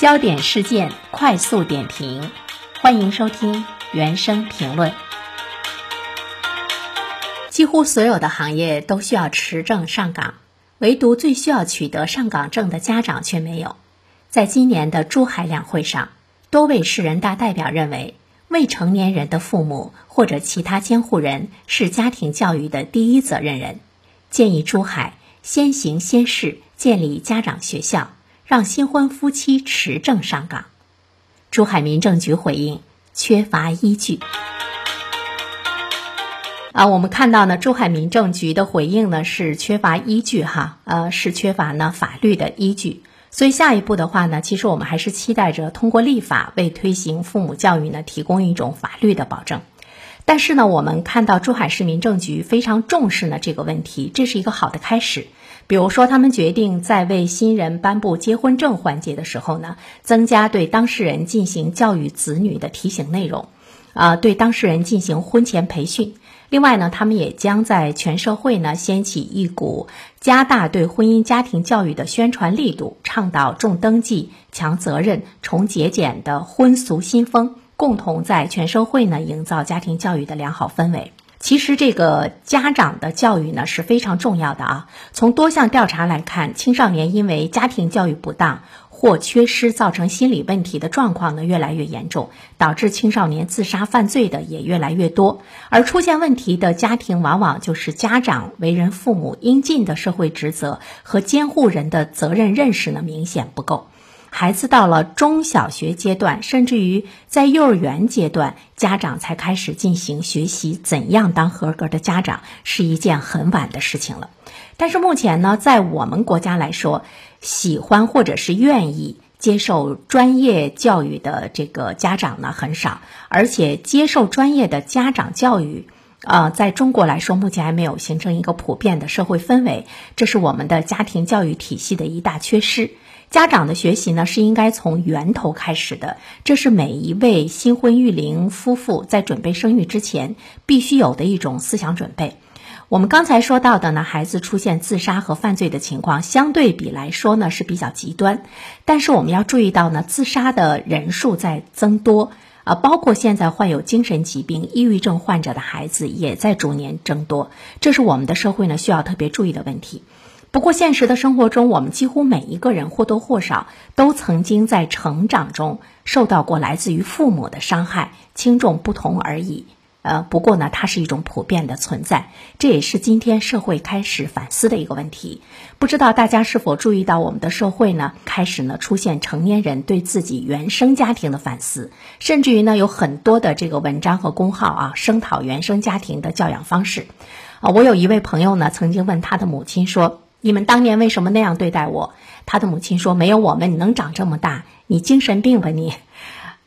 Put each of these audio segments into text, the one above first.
焦点事件快速点评，欢迎收听原声评论。几乎所有的行业都需要持证上岗，唯独最需要取得上岗证的家长却没有。在今年的珠海两会上，多位市人大代表认为，未成年人的父母或者其他监护人是家庭教育的第一责任人，建议珠海先行先试，建立家长学校。让新婚夫妻持证上岗，珠海民政局回应缺乏依据。啊，我们看到呢，珠海民政局的回应呢是缺乏依据哈，呃，是缺乏呢法律的依据。所以下一步的话呢，其实我们还是期待着通过立法为推行父母教育呢提供一种法律的保证。但是呢，我们看到珠海市民政局非常重视呢这个问题，这是一个好的开始。比如说，他们决定在为新人颁布结婚证环节的时候呢，增加对当事人进行教育子女的提醒内容，啊，对当事人进行婚前培训。另外呢，他们也将在全社会呢掀起一股加大对婚姻家庭教育的宣传力度，倡导重登记、强责任、重节俭的婚俗新风，共同在全社会呢营造家庭教育的良好氛围。其实这个家长的教育呢是非常重要的啊。从多项调查来看，青少年因为家庭教育不当或缺失造成心理问题的状况呢越来越严重，导致青少年自杀犯罪的也越来越多。而出现问题的家庭，往往就是家长为人父母应尽的社会职责和监护人的责任认识呢明显不够。孩子到了中小学阶段，甚至于在幼儿园阶段，家长才开始进行学习怎样当合格的家长，是一件很晚的事情了。但是目前呢，在我们国家来说，喜欢或者是愿意接受专业教育的这个家长呢很少，而且接受专业的家长教育，呃，在中国来说，目前还没有形成一个普遍的社会氛围，这是我们的家庭教育体系的一大缺失。家长的学习呢，是应该从源头开始的，这是每一位新婚育龄夫妇在准备生育之前必须有的一种思想准备。我们刚才说到的呢，孩子出现自杀和犯罪的情况，相对比来说呢是比较极端，但是我们要注意到呢，自杀的人数在增多，啊，包括现在患有精神疾病、抑郁症患者的孩子也在逐年增多，这是我们的社会呢需要特别注意的问题。不过，现实的生活中，我们几乎每一个人或多或少都曾经在成长中受到过来自于父母的伤害，轻重不同而已。呃，不过呢，它是一种普遍的存在，这也是今天社会开始反思的一个问题。不知道大家是否注意到，我们的社会呢，开始呢出现成年人对自己原生家庭的反思，甚至于呢，有很多的这个文章和公号啊，声讨原生家庭的教养方式。啊，我有一位朋友呢，曾经问他的母亲说。你们当年为什么那样对待我？他的母亲说：“没有我们，你能长这么大？你精神病吧你？”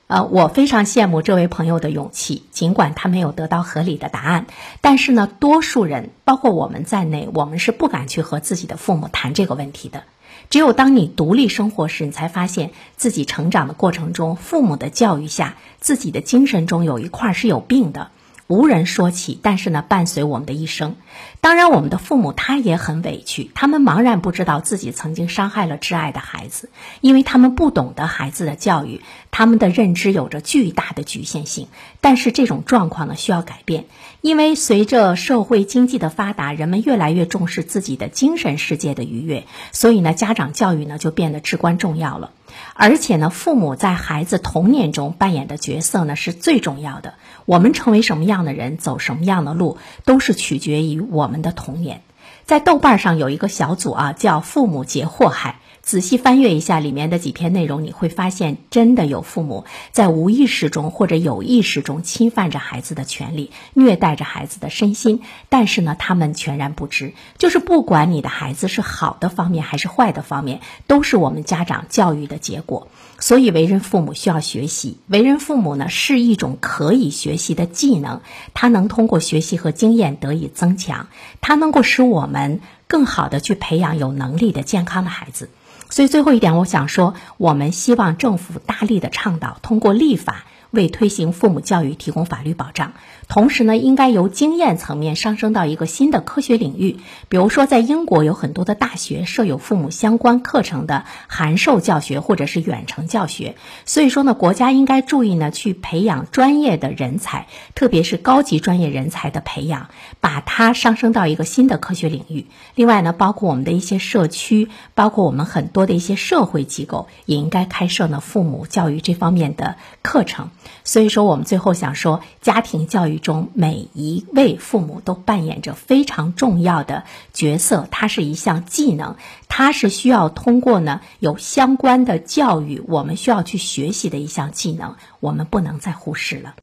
呃，我非常羡慕这位朋友的勇气，尽管他没有得到合理的答案，但是呢，多数人，包括我们在内，我们是不敢去和自己的父母谈这个问题的。只有当你独立生活时，你才发现自己成长的过程中，父母的教育下，自己的精神中有一块是有病的。无人说起，但是呢，伴随我们的一生。当然，我们的父母他也很委屈，他们茫然不知道自己曾经伤害了挚爱的孩子，因为他们不懂得孩子的教育，他们的认知有着巨大的局限性。但是这种状况呢，需要改变，因为随着社会经济的发达，人们越来越重视自己的精神世界的愉悦，所以呢，家长教育呢就变得至关重要了。而且呢，父母在孩子童年中扮演的角色呢是最重要的。我们成为什么样的人，走什么样的路，都是取决于我们的童年。在豆瓣上有一个小组啊，叫“父母劫祸害”。仔细翻阅一下里面的几篇内容，你会发现，真的有父母在无意识中或者有意识中侵犯着孩子的权利，虐待着孩子的身心。但是呢，他们全然不知。就是不管你的孩子是好的方面还是坏的方面，都是我们家长教育的结果。所以，为人父母需要学习。为人父母呢，是一种可以学习的技能，它能通过学习和经验得以增强，它能够使我们更好的去培养有能力的健康的孩子。所以最后一点，我想说，我们希望政府大力的倡导，通过立法为推行父母教育提供法律保障。同时呢，应该由经验层面上升到一个新的科学领域。比如说，在英国有很多的大学设有父母相关课程的函授教学或者是远程教学。所以说呢，国家应该注意呢，去培养专业的人才，特别是高级专业人才的培养，把它上升到一个新的科学领域。另外呢，包括我们的一些社区，包括我们很多的一些社会机构，也应该开设呢父母教育这方面的课程。所以说，我们最后想说，家庭教育中每一位父母都扮演着非常重要的角色，它是一项技能，它是需要通过呢有相关的教育，我们需要去学习的一项技能，我们不能再忽视了。